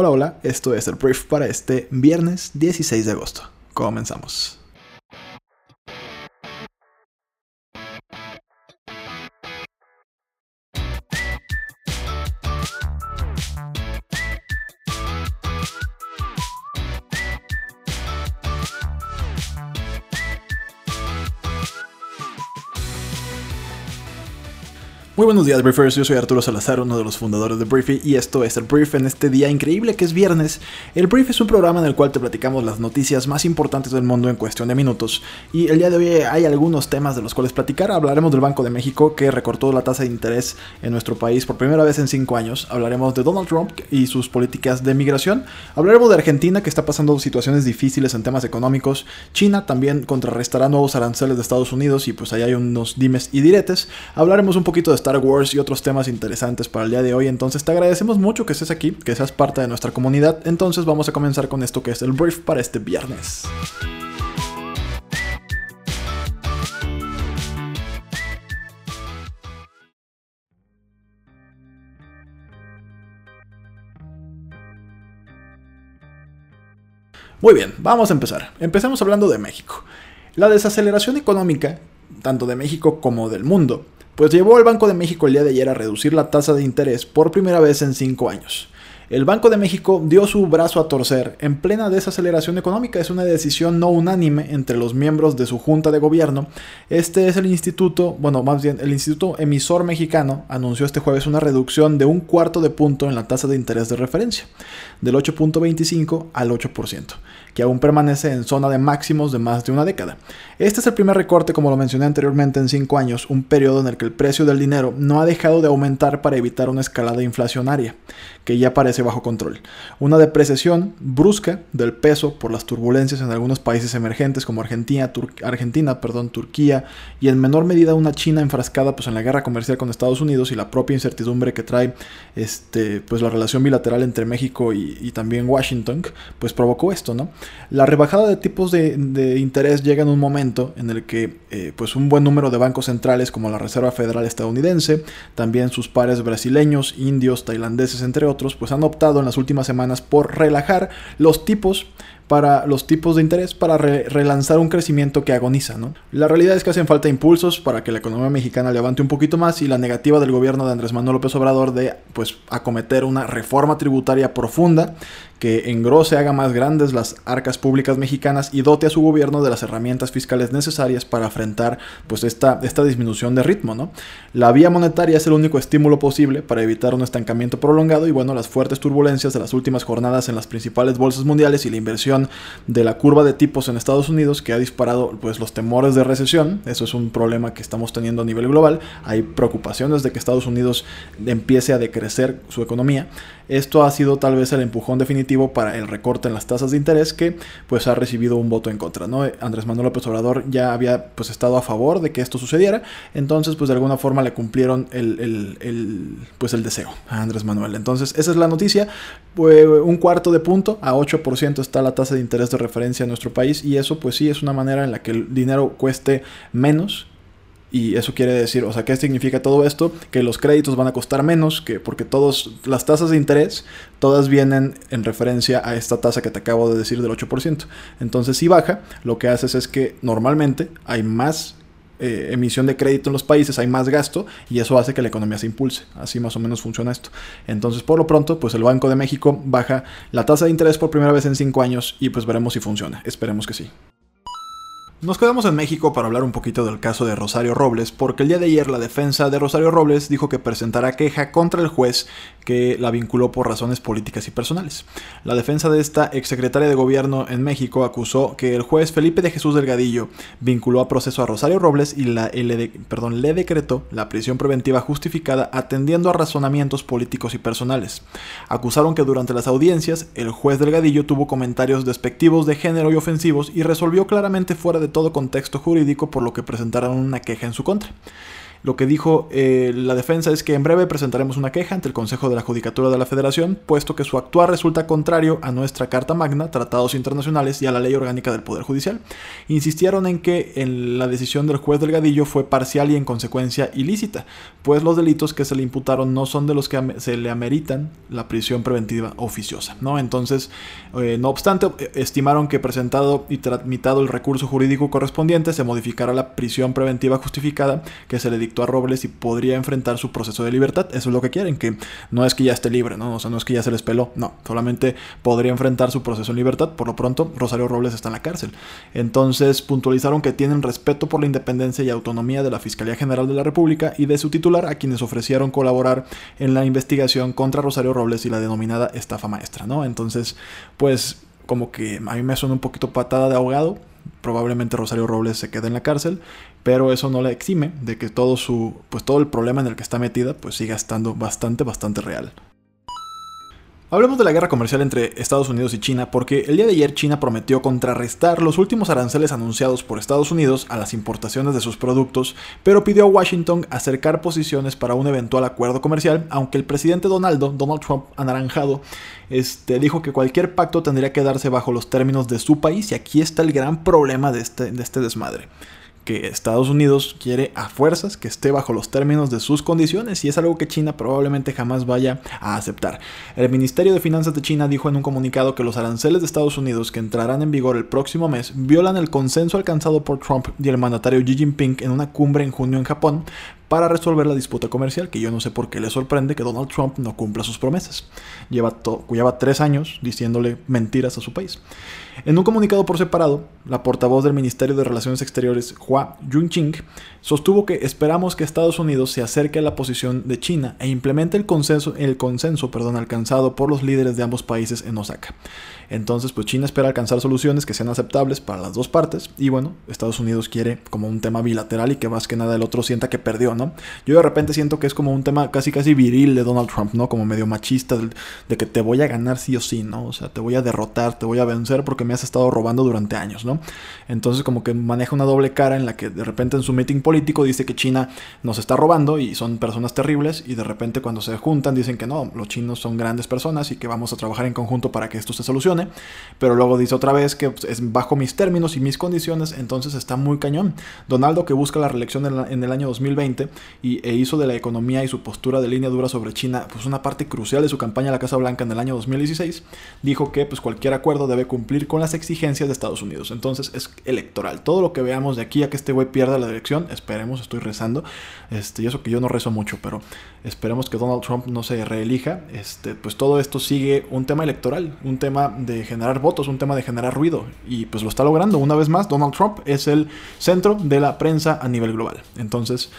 Hola, hola, esto es el brief para este viernes 16 de agosto. Comenzamos. Muy buenos días, Briefers. Yo soy Arturo Salazar, uno de los fundadores de Briefy, y esto es el Brief en este día increíble que es viernes. El Brief es un programa en el cual te platicamos las noticias más importantes del mundo en cuestión de minutos. Y el día de hoy hay algunos temas de los cuales platicar. Hablaremos del Banco de México que recortó la tasa de interés en nuestro país por primera vez en cinco años. Hablaremos de Donald Trump y sus políticas de migración. Hablaremos de Argentina que está pasando situaciones difíciles en temas económicos. China también contrarrestará nuevos aranceles de Estados Unidos y pues ahí hay unos dimes y diretes. Hablaremos un poquito de Star Wars y otros temas interesantes para el día de hoy. Entonces te agradecemos mucho que estés aquí, que seas parte de nuestra comunidad. Entonces vamos a comenzar con esto que es el brief para este viernes. Muy bien, vamos a empezar. Empecemos hablando de México. La desaceleración económica, tanto de México como del mundo, pues llevó al Banco de México el día de ayer a reducir la tasa de interés por primera vez en cinco años. El Banco de México dio su brazo a torcer en plena desaceleración económica. Es una decisión no unánime entre los miembros de su junta de gobierno. Este es el instituto, bueno, más bien el instituto emisor mexicano anunció este jueves una reducción de un cuarto de punto en la tasa de interés de referencia, del 8.25 al 8% que aún permanece en zona de máximos de más de una década. Este es el primer recorte, como lo mencioné anteriormente, en cinco años, un periodo en el que el precio del dinero no ha dejado de aumentar para evitar una escalada inflacionaria, que ya parece bajo control. Una depreciación brusca del peso por las turbulencias en algunos países emergentes como Argentina, Argentina perdón, Turquía y en menor medida una China enfrascada pues, en la guerra comercial con Estados Unidos y la propia incertidumbre que trae este, pues, la relación bilateral entre México y, y también Washington, pues provocó esto, ¿no? La rebajada de tipos de, interés llega en un momento en el que eh, pues un buen número de bancos centrales como la Reserva Federal estadounidense, también sus pares brasileños, indios, tailandeses, entre otros, pues han optado en las últimas semanas por relajar los tipos para los tipos de interés para relanzar un crecimiento que agoniza. ¿no? La realidad es que hacen falta impulsos para que la economía mexicana levante un poquito más y la negativa del gobierno de Andrés Manuel López Obrador de pues, acometer una reforma tributaria profunda que engrose, haga más grandes las arcas públicas mexicanas y dote a su gobierno de las herramientas fiscales necesarias para afrontar pues, esta, esta disminución de ritmo. ¿no? La vía monetaria es el único estímulo posible para evitar un estancamiento prolongado y bueno, las fuertes turbulencias de las últimas jornadas en las principales bolsas mundiales y la inversión de la curva de tipos en Estados Unidos que ha disparado pues, los temores de recesión. Eso es un problema que estamos teniendo a nivel global. Hay preocupaciones de que Estados Unidos empiece a decrecer su economía. Esto ha sido tal vez el empujón definitivo para el recorte en las tasas de interés que pues ha recibido un voto en contra. ¿no? Andrés Manuel López Obrador ya había pues estado a favor de que esto sucediera, entonces pues de alguna forma le cumplieron el, pues el deseo a Andrés Manuel. Entonces esa es la noticia, un cuarto de punto a 8% está la tasa de interés de referencia en nuestro país y eso pues sí es una manera en la que el dinero cueste menos y eso quiere decir, o sea, ¿qué significa todo esto? Que los créditos van a costar menos, que porque todos las tasas de interés, todas vienen en referencia a esta tasa que te acabo de decir del 8%. Entonces, si baja, lo que haces es que normalmente hay más eh, emisión de crédito en los países, hay más gasto y eso hace que la economía se impulse. Así más o menos funciona esto. Entonces, por lo pronto, pues el Banco de México baja la tasa de interés por primera vez en 5 años y pues veremos si funciona. Esperemos que sí. Nos quedamos en México para hablar un poquito del caso de Rosario Robles, porque el día de ayer la defensa de Rosario Robles dijo que presentará queja contra el juez que la vinculó por razones políticas y personales. La defensa de esta exsecretaria de gobierno en México acusó que el juez Felipe de Jesús Delgadillo vinculó a proceso a Rosario Robles y la, le, decretó la prisión preventiva justificada atendiendo a razonamientos políticos y personales. Acusaron que durante las audiencias el juez Delgadillo tuvo comentarios despectivos de género y ofensivos y resolvió claramente fuera de todo contexto jurídico por lo que presentaron una queja en su contra. Lo que dijo eh, la defensa es que en breve presentaremos una queja ante el Consejo de la Judicatura de la Federación, puesto que su actuar resulta contrario a nuestra Carta Magna, tratados internacionales y a la ley orgánica del Poder Judicial. Insistieron en que en la decisión del juez Delgadillo fue parcial y en consecuencia ilícita, pues los delitos que se le imputaron no son de los que se le ameritan la prisión preventiva oficiosa. ¿no? Entonces, eh, no obstante, estimaron que presentado y tramitado el recurso jurídico correspondiente se modificará la prisión preventiva justificada que se le a Robles y podría enfrentar su proceso de libertad. Eso es lo que quieren, que no es que ya esté libre, ¿no? O sea, no es que ya se les peló, no, solamente podría enfrentar su proceso en libertad. Por lo pronto, Rosario Robles está en la cárcel. Entonces, puntualizaron que tienen respeto por la independencia y autonomía de la Fiscalía General de la República y de su titular, a quienes ofrecieron colaborar en la investigación contra Rosario Robles y la denominada estafa maestra, ¿no? Entonces, pues como que a mí me suena un poquito patada de ahogado, probablemente Rosario Robles se quede en la cárcel, pero eso no la exime de que todo su pues todo el problema en el que está metida pues siga estando bastante bastante real. Hablemos de la guerra comercial entre Estados Unidos y China porque el día de ayer China prometió contrarrestar los últimos aranceles anunciados por Estados Unidos a las importaciones de sus productos, pero pidió a Washington acercar posiciones para un eventual acuerdo comercial, aunque el presidente Donaldo, Donald Trump anaranjado, este, dijo que cualquier pacto tendría que darse bajo los términos de su país y aquí está el gran problema de este, de este desmadre que Estados Unidos quiere a fuerzas que esté bajo los términos de sus condiciones y es algo que China probablemente jamás vaya a aceptar. El Ministerio de Finanzas de China dijo en un comunicado que los aranceles de Estados Unidos que entrarán en vigor el próximo mes violan el consenso alcanzado por Trump y el mandatario Xi Jinping en una cumbre en junio en Japón para resolver la disputa comercial, que yo no sé por qué le sorprende que Donald Trump no cumpla sus promesas. Lleva, lleva tres años diciéndole mentiras a su país. En un comunicado por separado, la portavoz del Ministerio de Relaciones Exteriores, Hua Junqing, sostuvo que esperamos que Estados Unidos se acerque a la posición de China e implemente el consenso, el consenso perdón, alcanzado por los líderes de ambos países en Osaka. Entonces, pues China espera alcanzar soluciones que sean aceptables para las dos partes y bueno, Estados Unidos quiere como un tema bilateral y que más que nada el otro sienta que perdió, ¿no? Yo de repente siento que es como un tema casi casi viril de Donald Trump, ¿no? Como medio machista de, que te voy a ganar sí o sí, ¿no? O sea, te voy a derrotar, te voy a vencer porque me has estado robando durante años, ¿no? Entonces como que maneja una doble cara en la que de repente en su meeting político dice que China nos está robando y son personas terribles y de repente cuando se juntan dicen que no, los chinos son grandes personas y que vamos a trabajar en conjunto para que esto se solucione pero luego dice otra vez que pues, es bajo mis términos y mis condiciones, entonces está muy cañón. Donaldo, que busca la reelección en, el año 2020 y, e hizo de la economía y su postura de línea dura sobre China pues una parte crucial de su campaña a la Casa Blanca en el año 2016, dijo que pues cualquier acuerdo debe cumplir con las exigencias de Estados Unidos. Entonces es electoral. Todo lo que veamos de aquí a que este güey pierda la elección, esperemos, estoy rezando, este, y eso que yo no rezo mucho, pero esperemos que Donald Trump no se reelija, este, pues todo esto sigue un tema electoral, un tema de generar votos, un tema de generar ruido. Y pues lo está logrando. Una vez más, Donald Trump es el centro de la prensa a nivel global. Entonces,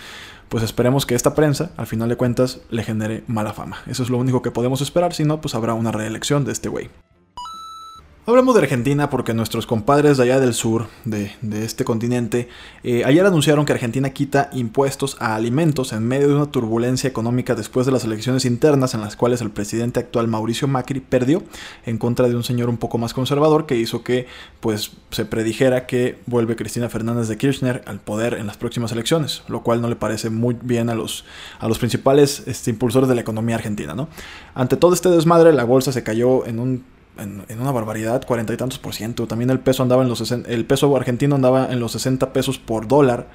pues esperemos que esta prensa, al final de cuentas, le genere mala fama. Eso es lo único que podemos esperar. Si no, pues habrá una reelección de este güey. Hablamos de Argentina porque nuestros compadres de allá del sur, de, este continente, eh, ayer anunciaron que Argentina quita impuestos a alimentos en medio de una turbulencia económica después de las elecciones internas en las cuales el presidente actual Mauricio Macri perdió en contra de un señor un poco más conservador que hizo que pues se predijera que vuelve Cristina Fernández de Kirchner al poder en las próximas elecciones, lo cual no le parece muy bien a los, a los principales este, impulsores de la economía argentina. ¿no? Ante todo este desmadre, la bolsa se cayó en un en, una barbaridad, cuarenta y tantos por ciento. También el peso andaba en los el peso argentino andaba en los 60 pesos por dólar.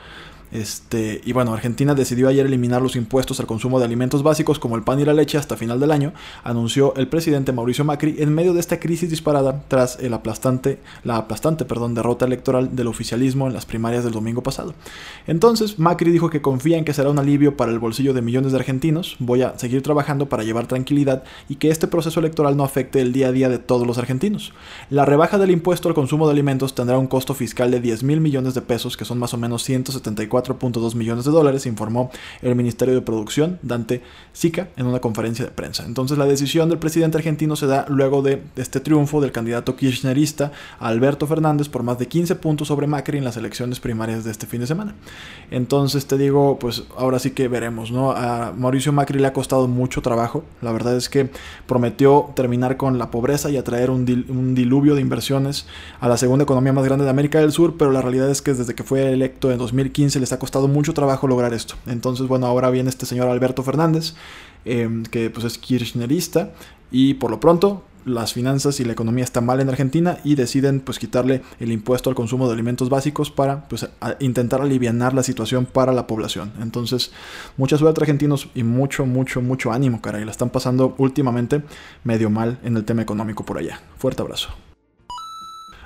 Este, y bueno, Argentina decidió ayer eliminar los impuestos al consumo de alimentos básicos como el pan y la leche hasta final del año, anunció el presidente Mauricio Macri en medio de esta crisis disparada tras el aplastante, la aplastante derrota electoral del oficialismo en las primarias del domingo pasado. Entonces, Macri dijo que confía en que será un alivio para el bolsillo de millones de argentinos, voy a seguir trabajando para llevar tranquilidad y que este proceso electoral no afecte el día a día de todos los argentinos. La rebaja del impuesto al consumo de alimentos tendrá un costo fiscal de 10 mil millones de pesos, que son más o menos 174 4.2 millones de dólares, informó el Ministerio de Producción, Dante Sica, en una conferencia de prensa. Entonces la decisión del presidente argentino se da luego de este triunfo del candidato kirchnerista Alberto Fernández por más de 15 puntos sobre Macri en las elecciones primarias de este fin de semana. Entonces te digo, pues ahora sí que veremos, ¿no? A Mauricio Macri le ha costado mucho trabajo. La verdad es que prometió terminar con la pobreza y atraer un, un diluvio de inversiones a la segunda economía más grande de América del Sur, pero la realidad es que desde que fue electo en 2015 les ha costado mucho trabajo lograr esto. Entonces, bueno, ahora viene este señor Alberto Fernández, em, que pues es kirchnerista, y por lo pronto las finanzas y la economía están mal en Argentina y deciden pues quitarle el impuesto al consumo de alimentos básicos para pues intentar aliviar la situación para la población. Entonces, mucha suerte argentinos y mucho, mucho, mucho ánimo, caray. La están pasando últimamente medio mal en el tema económico por allá. Fuerte abrazo.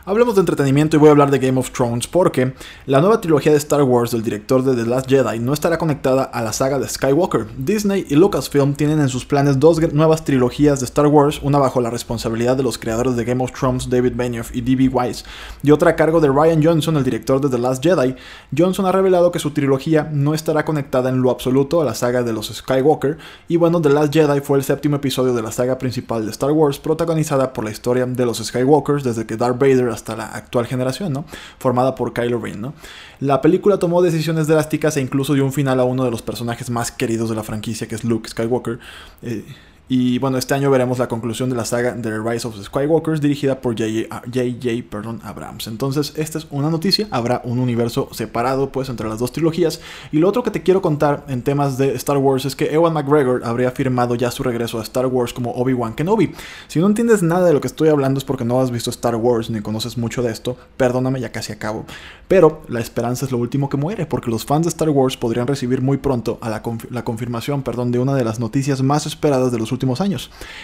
Hablemos de entretenimiento y voy a hablar de Game of Thrones porque la nueva trilogía de Star Wars del director de The Last Jedi no estará conectada a la saga de Skywalker. Disney y Lucasfilm tienen en sus planes dos nuevas trilogías de Star Wars, una bajo la responsabilidad de los creadores de Game of Thrones, David Benioff y D.B. Wise, y otra a cargo de Ryan Johnson, el director de The Last Jedi. Johnson ha revelado que su trilogía no estará conectada en lo absoluto a la saga de los Skywalker, y bueno, The Last Jedi fue el séptimo episodio de la saga principal de Star Wars, protagonizada por la historia de los Skywalkers desde que Darth Vader hasta la actual generación, ¿no? Formada por Kylo Ren, ¿no? La película tomó decisiones drásticas e incluso dio un final a uno de los personajes más queridos de la franquicia, que es Luke Skywalker. Eh, y bueno, este año veremos la conclusión de la saga The Rise of the Skywalkers dirigida por J.J. Perdón, Abrams. Entonces, esta es una noticia, habrá un universo separado pues entre las dos trilogías. Y lo otro que te quiero contar en temas de Star Wars es que Ewan McGregor habría firmado ya su regreso a Star Wars como Obi-Wan Kenobi. Si no entiendes nada de lo que estoy hablando es porque no has visto Star Wars ni conoces mucho de esto, perdóname, ya casi acabo. Pero la esperanza es lo último que muere, porque los fans de Star Wars podrían recibir muy pronto a la, la confirmación perdón, de una de las noticias más esperadas de los últimos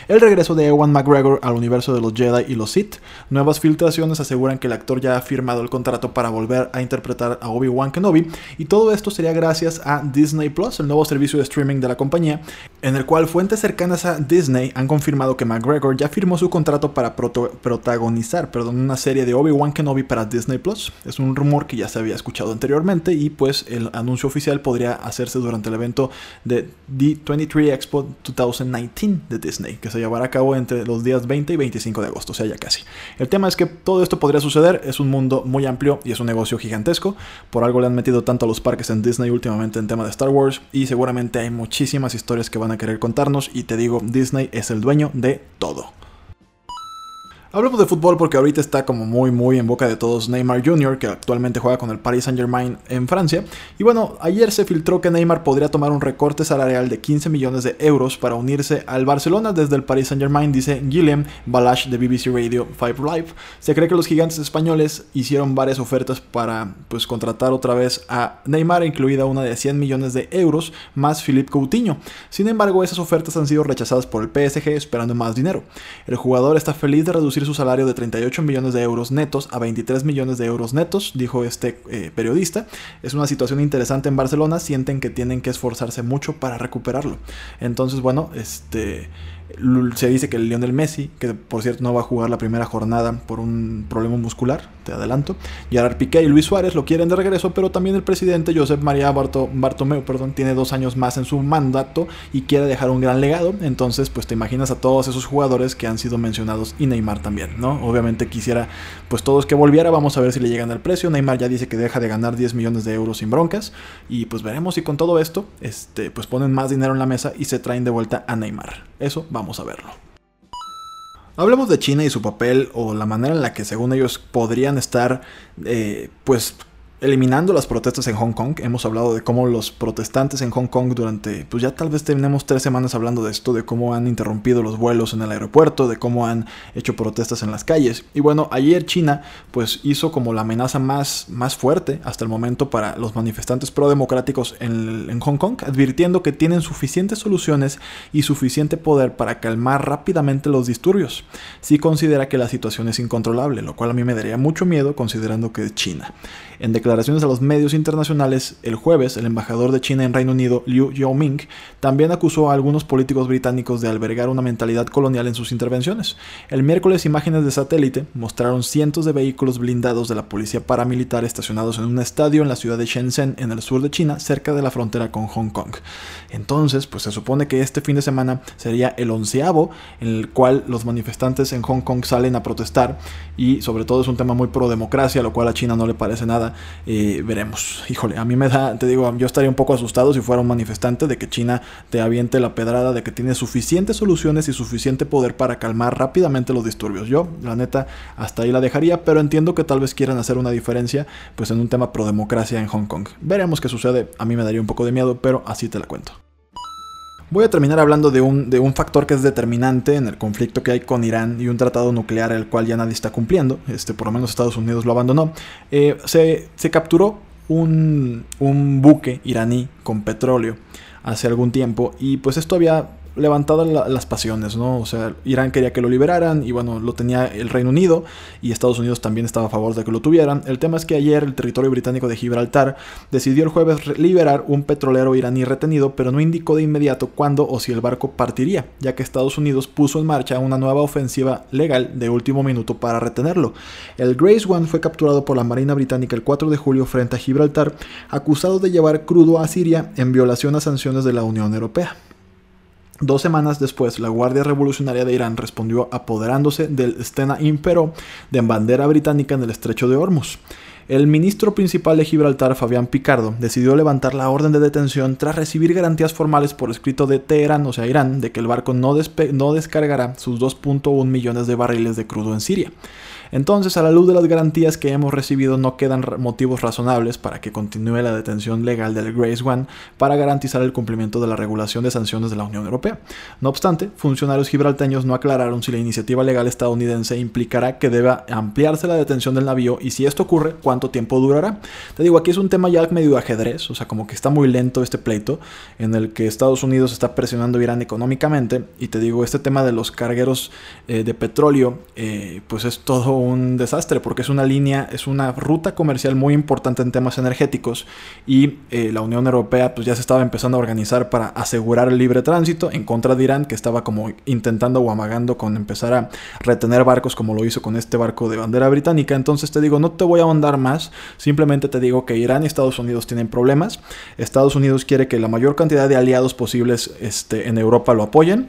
El regreso de Ewan McGregor al universo de los Jedi y los Sith. Nuevas filtraciones aseguran que el actor ya ha firmado el contrato para volver a interpretar a Obi-Wan Kenobi. Y todo esto sería gracias a Disney Plus, el nuevo servicio de streaming de la compañía, en el cual fuentes cercanas a Disney han confirmado que McGregor ya firmó su contrato para protagonizar perdón, una serie de Obi-Wan Kenobi para Disney Plus. Es un rumor que ya se había escuchado anteriormente y pues el anuncio oficial podría hacerse durante el evento de D23 Expo 2019 de Disney, que se llevará a cabo entre los días 20 y 25 de agosto, o sea, ya casi. El tema es que todo esto podría suceder, es un mundo muy amplio y es un negocio gigantesco, por algo le han metido tanto a los parques en Disney últimamente en tema de Star Wars, y seguramente hay muchísimas historias que van a querer contarnos, y te digo, Disney es el dueño de todo. Hablemos de fútbol porque ahorita está como muy muy en boca de todos Neymar Jr., que actualmente juega con el Paris Saint Germain en Francia. Y bueno, ayer se filtró que Neymar podría tomar un recorte salarial de 15 millones de euros para unirse al Barcelona desde el Paris Saint Germain, dice Guillem Balash de BBC Radio 5 Live. Se cree que los gigantes españoles hicieron varias ofertas para pues contratar otra vez a Neymar, incluida una de 100 millones de euros más Philippe Coutinho. Sin embargo, esas ofertas han sido rechazadas por el PSG esperando más dinero. El jugador está feliz de reducir su salario de 38 millones de euros netos a 23 millones de euros netos, dijo este eh, periodista. Es una situación interesante en Barcelona, sienten que tienen que esforzarse mucho para recuperarlo. Entonces, bueno, este se dice que el Lionel Messi, que por cierto no va a jugar la primera jornada por un problema muscular, te adelanto, Gerard Piqué y Luis Suárez lo quieren de regreso, pero también el presidente Josep María Bartomeu perdón, tiene dos años más en su mandato y quiere dejar un gran legado. Entonces, pues te imaginas a todos esos jugadores que han sido mencionados y Neymar también, ¿no? Obviamente quisiera, pues todos que volviera, vamos a ver si le llegan al precio. Neymar ya dice que deja de ganar 10 millones de euros sin broncas y pues veremos si con todo esto, este, pues ponen más dinero en la mesa y se traen de vuelta a Neymar. Eso vamos a verlo. Hablemos de China y su papel o la manera en la que según ellos podrían estar eh, pues eliminando las protestas en Hong Kong. Hemos hablado de cómo los protestantes en Hong Kong durante, pues ya tal vez tenemos tres semanas hablando de esto, de cómo han interrumpido los vuelos en el aeropuerto, de cómo han hecho protestas en las calles. Y bueno, ayer China pues hizo como la amenaza más, más fuerte hasta el momento para los manifestantes pro-democráticos en, en Hong Kong, advirtiendo que tienen suficientes soluciones y suficiente poder para calmar rápidamente los disturbios. Sí considera que la situación es incontrolable, lo cual a mí me daría mucho miedo considerando que es China. En declaraciones a los medios internacionales, el jueves, el embajador de China en Reino Unido, Liu Yaoming, también acusó a algunos políticos británicos de albergar una mentalidad colonial en sus intervenciones. El miércoles, imágenes de satélite mostraron cientos de vehículos blindados de la policía paramilitar estacionados en un estadio en la ciudad de Shenzhen, en el sur de China, cerca de la frontera con Hong Kong. Entonces, pues se supone que este fin de semana sería el onceavo en el cual los manifestantes en Hong Kong salen a protestar y sobre todo es un tema muy pro democracia, lo cual a China no le parece nada eh, veremos. Híjole, a mí me da, te digo, yo estaría un poco asustado si fuera un manifestante de que China te aviente la pedrada de que tiene suficientes soluciones y suficiente poder para calmar rápidamente los disturbios. Yo, la neta, hasta ahí la dejaría, pero entiendo que tal vez quieran hacer una diferencia pues en un tema pro democracia en Hong Kong. Veremos qué sucede, a mí me daría un poco de miedo, pero así te la cuento. Voy a terminar hablando de un, de un, factor que es determinante en el conflicto que hay con Irán y un tratado nuclear el cual ya nadie está cumpliendo, este, por lo menos Estados Unidos lo abandonó. Eh, se, se, capturó un, un buque iraní con petróleo hace algún tiempo y pues esto había levantadas las pasiones, ¿no? O sea, Irán quería que lo liberaran y bueno, lo tenía el Reino Unido y Estados Unidos también estaba a favor de que lo tuvieran. El tema es que ayer el territorio británico de Gibraltar decidió el jueves liberar un petrolero iraní retenido, pero no indicó de inmediato cuándo o si el barco partiría, ya que Estados Unidos puso en marcha una nueva ofensiva legal de último minuto para retenerlo. El Grace One fue capturado por la Marina Británica el 4 de julio frente a Gibraltar, acusado de llevar crudo a Siria en violación a sanciones de la Unión Europea. Dos semanas después, la Guardia Revolucionaria de Irán respondió apoderándose del Stena Impero de bandera británica en el estrecho de Hormuz. El ministro principal de Gibraltar, Fabián Picardo, decidió levantar la orden de detención tras recibir garantías formales por escrito de Teherán, o sea Irán, de que el barco no, no descargará sus 2.1 millones de barriles de crudo en Siria. Entonces, a la luz de las garantías que hemos recibido, no quedan motivos razonables para que continúe la detención legal del Grace One para garantizar el cumplimiento de la regulación de sanciones de la Unión Europea. No obstante, funcionarios gibralteños no aclararon si la iniciativa legal estadounidense implicará que deba ampliarse la detención del navío y si esto ocurre, cuánto tiempo durará. Te digo, aquí es un tema ya medio ajedrez, o sea, como que está muy lento este pleito en el que Estados Unidos está presionando Irán económicamente y te digo, este tema de los cargueros eh, de petróleo, eh, pues es todo un desastre porque es una línea, es una ruta comercial muy importante en temas energéticos y eh, la Unión Europea pues ya se estaba empezando a organizar para asegurar el libre tránsito en contra de Irán que estaba como intentando o amagando con empezar a retener barcos como lo hizo con este barco de bandera británica. Entonces te digo, no te voy a ahondar más, simplemente te digo que Irán y Estados Unidos tienen problemas. Estados Unidos quiere que la mayor cantidad de aliados posibles este, en Europa lo apoyen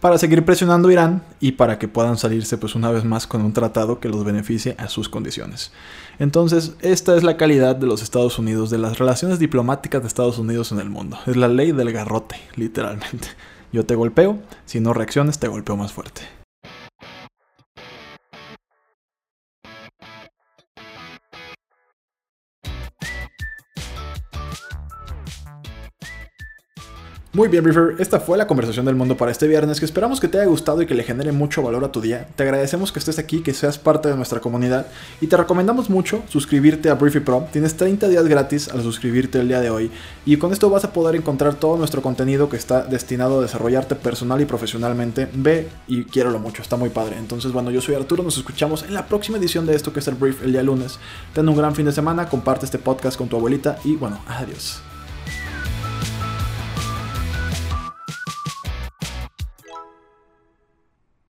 para seguir presionando a Irán y para que puedan salirse pues una vez más con un tratado que los beneficie a sus condiciones. Entonces, esta es la calidad de los Estados Unidos, de las relaciones diplomáticas de Estados Unidos en el mundo. Es la ley del garrote, literalmente. Yo te golpeo, si no reacciones te golpeo más fuerte. Muy bien, Briefer, esta fue la conversación del mundo para este viernes, que esperamos que te haya gustado y que le genere mucho valor a tu día. Te agradecemos que estés aquí, que seas parte de nuestra comunidad y te recomendamos mucho suscribirte a Briefy Pro. Tienes 30 días gratis al suscribirte el día de hoy y con esto vas a poder encontrar todo nuestro contenido que está destinado a desarrollarte personal y profesionalmente. Ve y quiero lo mucho, está muy padre. Entonces, bueno, yo soy Arturo, nos escuchamos en la próxima edición de esto que es el Brief el día lunes. Ten un gran fin de semana, comparte este podcast con tu abuelita y bueno, adiós.